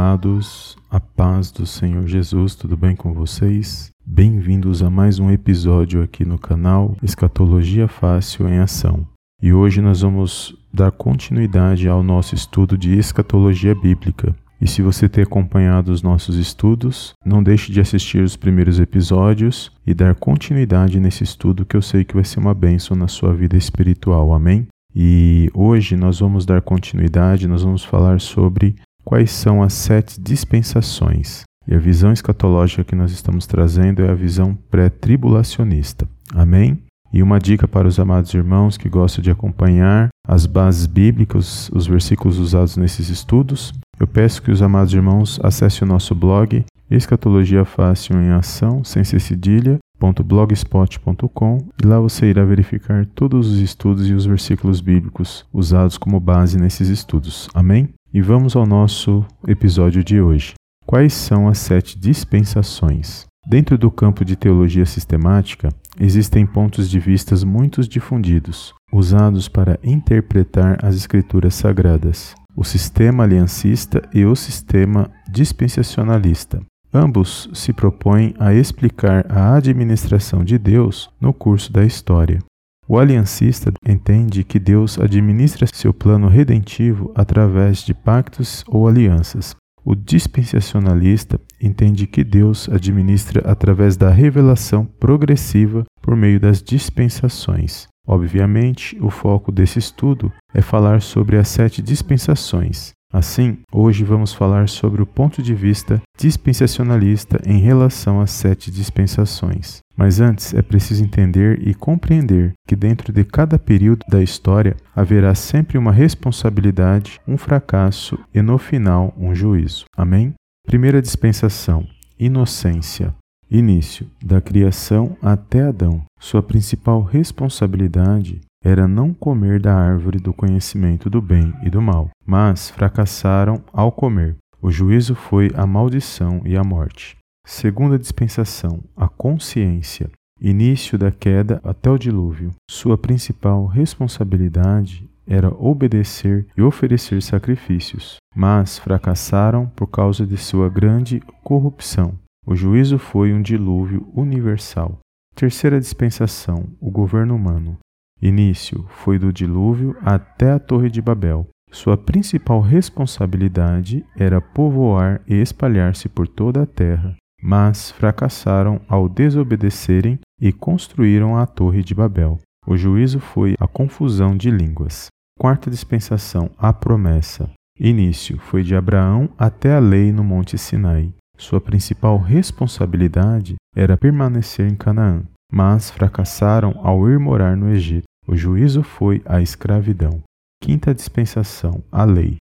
amados, a paz do Senhor Jesus, tudo bem com vocês? Bem-vindos a mais um episódio aqui no canal Escatologia Fácil em Ação. E hoje nós vamos dar continuidade ao nosso estudo de escatologia bíblica. E se você tem acompanhado os nossos estudos, não deixe de assistir os primeiros episódios e dar continuidade nesse estudo que eu sei que vai ser uma bênção na sua vida espiritual. Amém? E hoje nós vamos dar continuidade, nós vamos falar sobre quais são as sete dispensações. E a visão escatológica que nós estamos trazendo é a visão pré-tribulacionista. Amém? E uma dica para os amados irmãos que gostam de acompanhar as bases bíblicas, os versículos usados nesses estudos, eu peço que os amados irmãos acessem o nosso blog Escatologia Fácil em Ação, sem ser cedilha, blogspot.com e lá você irá verificar todos os estudos e os versículos bíblicos usados como base nesses estudos. Amém? E vamos ao nosso episódio de hoje. Quais são as sete dispensações? Dentro do campo de teologia sistemática, existem pontos de vistas muito difundidos, usados para interpretar as escrituras sagradas, o sistema aliancista e o sistema dispensacionalista. Ambos se propõem a explicar a administração de Deus no curso da história. O aliancista entende que Deus administra seu plano redentivo através de pactos ou alianças. O dispensacionalista entende que Deus administra através da revelação progressiva por meio das dispensações. Obviamente, o foco desse estudo é falar sobre as sete dispensações, Assim, hoje vamos falar sobre o ponto de vista dispensacionalista em relação às sete dispensações. Mas antes é preciso entender e compreender que dentro de cada período da história haverá sempre uma responsabilidade, um fracasso e no final um juízo. Amém? Primeira dispensação: inocência. Início da criação até Adão. Sua principal responsabilidade era não comer da árvore do conhecimento do bem e do mal, mas fracassaram ao comer. O juízo foi a maldição e a morte. Segunda dispensação, a consciência. Início da queda até o dilúvio. Sua principal responsabilidade era obedecer e oferecer sacrifícios, mas fracassaram por causa de sua grande corrupção. O juízo foi um dilúvio universal. Terceira dispensação, o governo humano. Início foi do dilúvio até a Torre de Babel. Sua principal responsabilidade era povoar e espalhar-se por toda a terra, mas fracassaram ao desobedecerem e construíram a Torre de Babel. O juízo foi a confusão de línguas. Quarta dispensação, a promessa. Início foi de Abraão até a lei no Monte Sinai. Sua principal responsabilidade era permanecer em Canaã, mas fracassaram ao ir morar no Egito. O juízo foi a escravidão. Quinta dispensação, a lei.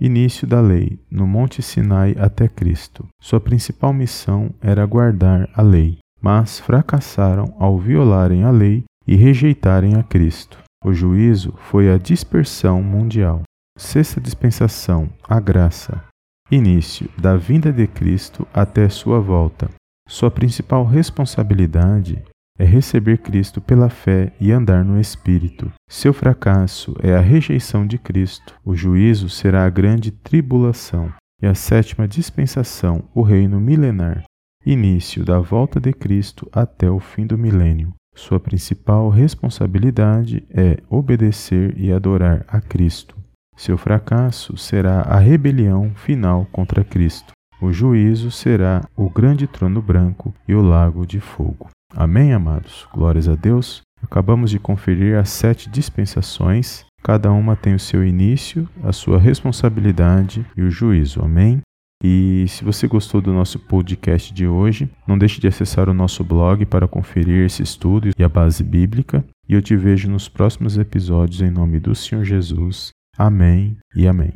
Início da lei, no Monte Sinai até Cristo. Sua principal missão era guardar a lei, mas fracassaram ao violarem a lei e rejeitarem a Cristo. O juízo foi a dispersão mundial. Sexta dispensação, a graça. Início da vinda de Cristo até sua volta. Sua principal responsabilidade é receber Cristo pela fé e andar no Espírito. Seu fracasso é a rejeição de Cristo. O juízo será a grande tribulação. E a sétima dispensação, o reino milenar. Início da volta de Cristo até o fim do milênio. Sua principal responsabilidade é obedecer e adorar a Cristo. Seu fracasso será a rebelião final contra Cristo. O juízo será o grande trono branco e o lago de fogo. Amém, amados? Glórias a Deus. Acabamos de conferir as sete dispensações. Cada uma tem o seu início, a sua responsabilidade e o juízo. Amém? E se você gostou do nosso podcast de hoje, não deixe de acessar o nosso blog para conferir esse estudo e a base bíblica. E eu te vejo nos próximos episódios em nome do Senhor Jesus. Amém e amém.